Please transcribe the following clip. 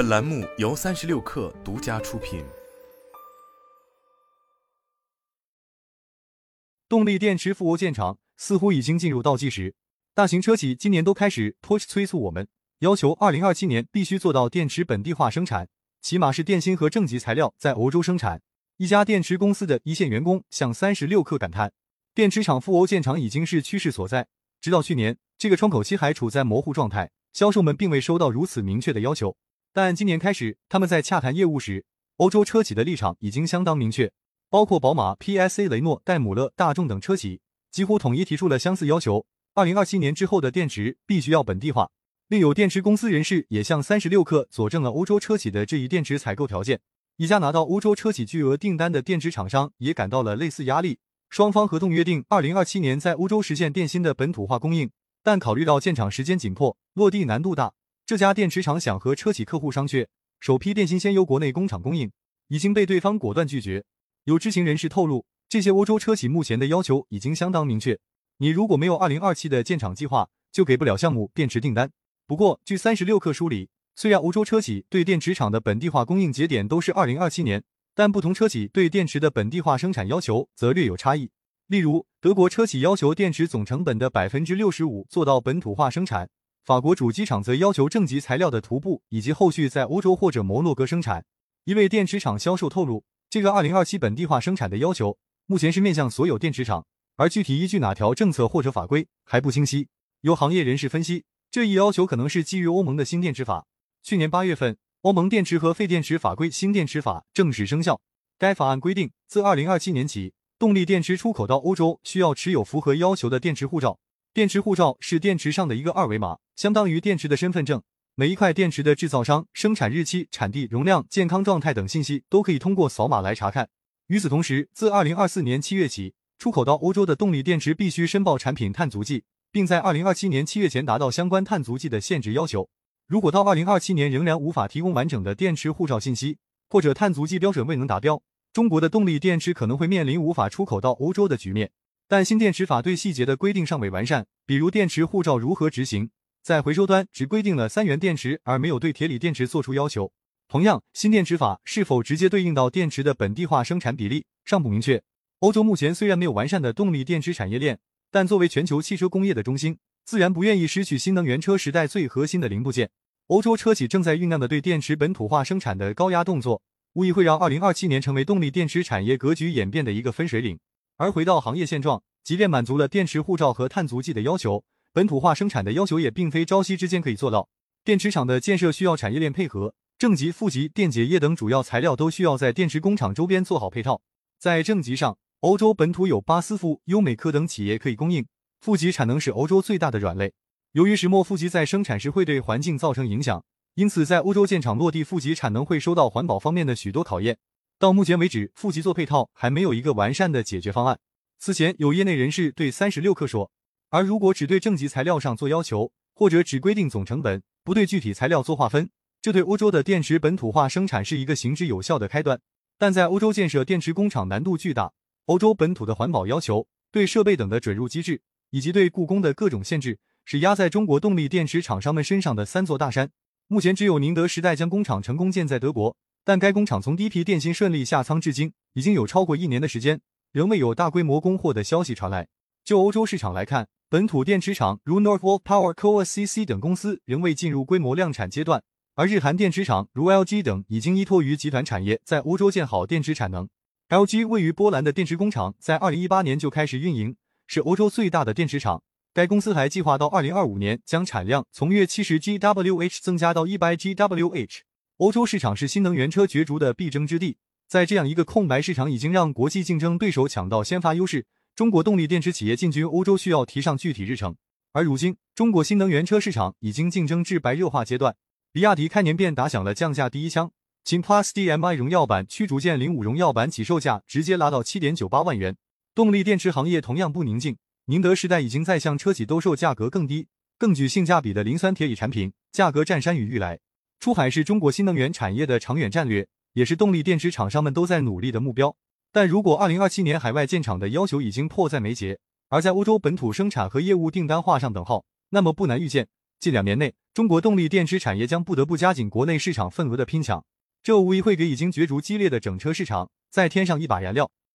本栏目由三十六氪独家出品。动力电池富欧建厂似乎已经进入倒计时，大型车企今年都开始 push 催促我们，要求二零二七年必须做到电池本地化生产，起码是电芯和正极材料在欧洲生产。一家电池公司的一线员工向三十六氪感叹：“电池厂赴欧建厂已经是趋势所在。直到去年，这个窗口期还处在模糊状态，销售们并未收到如此明确的要求。但今年开始，他们在洽谈业务时，欧洲车企的立场已经相当明确，包括宝马、PSA、雷诺、戴姆勒、大众等车企几乎统一提出了相似要求：二零二七年之后的电池必须要本地化。另有电池公司人士也向三十六氪佐证了欧洲车企的这一电池采购条件。”一家拿到欧洲车企巨额订单的电池厂商也感到了类似压力，双方合同约定二零二七年在欧洲实现电芯的本土化供应，但考虑到建厂时间紧迫、落地难度大，这家电池厂想和车企客户商榷，首批电芯先由国内工厂供应，已经被对方果断拒绝。有知情人士透露，这些欧洲车企目前的要求已经相当明确，你如果没有二零二七的建厂计划，就给不了项目电池订单。不过，据三十六氪梳理。虽然欧洲车企对电池厂的本地化供应节点都是二零二七年，但不同车企对电池的本地化生产要求则略有差异。例如，德国车企要求电池总成本的百分之六十五做到本土化生产，法国主机厂则要求正极材料的涂布以及后续在欧洲或者摩洛哥生产。一位电池厂销售透露，这个二零二七本地化生产的要求目前是面向所有电池厂，而具体依据哪条政策或者法规还不清晰。有行业人士分析，这一要求可能是基于欧盟的新电池法。去年八月份，欧盟电池和废电池法规新电池法正式生效。该法案规定，自二零二七年起，动力电池出口到欧洲需要持有符合要求的电池护照。电池护照是电池上的一个二维码，相当于电池的身份证。每一块电池的制造商、生产日期、产地、容量、健康状态等信息都可以通过扫码来查看。与此同时，自二零二四年七月起，出口到欧洲的动力电池必须申报产品碳足迹，并在二零二七年七月前达到相关碳足迹的限制要求。如果到二零二七年仍然无法提供完整的电池护照信息，或者碳足迹标准未能达标，中国的动力电池可能会面临无法出口到欧洲的局面。但新电池法对细节的规定尚未完善，比如电池护照如何执行，在回收端只规定了三元电池，而没有对铁锂电池做出要求。同样，新电池法是否直接对应到电池的本地化生产比例尚不明确。欧洲目前虽然没有完善的动力电池产业链，但作为全球汽车工业的中心，自然不愿意失去新能源车时代最核心的零部件。欧洲车企正在酝酿的对电池本土化生产的高压动作，无疑会让二零二七年成为动力电池产业格局演变的一个分水岭。而回到行业现状，即便满足了电池护照和碳足迹的要求，本土化生产的要求也并非朝夕之间可以做到。电池厂的建设需要产业链配合，正极、负极、电解液等主要材料都需要在电池工厂周边做好配套。在正极上，欧洲本土有巴斯夫、优美科等企业可以供应；负极产能是欧洲最大的软肋。由于石墨负极在生产时会对环境造成影响，因此在欧洲建厂落地负极产能会受到环保方面的许多考验。到目前为止，负极做配套还没有一个完善的解决方案。此前有业内人士对三十六氪说，而如果只对正极材料上做要求，或者只规定总成本，不对具体材料做划分，这对欧洲的电池本土化生产是一个行之有效的开端。但在欧洲建设电池工厂难度巨大，欧洲本土的环保要求、对设备等的准入机制，以及对雇工的各种限制。是压在中国动力电池厂商们身上的三座大山。目前只有宁德时代将工厂成功建在德国，但该工厂从第一批电芯顺利下仓至今，已经有超过一年的时间，仍未有大规模供货的消息传来。就欧洲市场来看，本土电池厂如 Northvolt Power、COSCC 等公司仍未进入规模量产阶段，而日韩电池厂如 LG 等已经依托于集团产业在欧洲建好电池产能。LG 位于波兰的电池工厂在二零一八年就开始运营，是欧洲最大的电池厂。该公司还计划到二零二五年将产量从约七十 GWh 增加到一百 GWh。欧洲市场是新能源车角逐的必争之地，在这样一个空白市场已经让国际竞争对手抢到先发优势，中国动力电池企业进军欧洲需要提上具体日程。而如今，中国新能源车市场已经竞争至白热化阶段，比亚迪开年便打响了降价第一枪，秦 Plus DM-i 荣耀版驱逐舰零五荣耀版起售价直接拉到七点九八万元。动力电池行业同样不宁静。宁德时代已经在向车企兜售价格更低、更具性价比的磷酸铁锂产品，价格占山雨欲来。出海是中国新能源产业的长远战略，也是动力电池厂商们都在努力的目标。但如果二零二七年海外建厂的要求已经迫在眉睫，而在欧洲本土生产和业务订单画上等号，那么不难预见，近两年内，中国动力电池产业将不得不加紧国内市场份额的拼抢，这无疑会给已经角逐激烈的整车市场再添上一把燃料。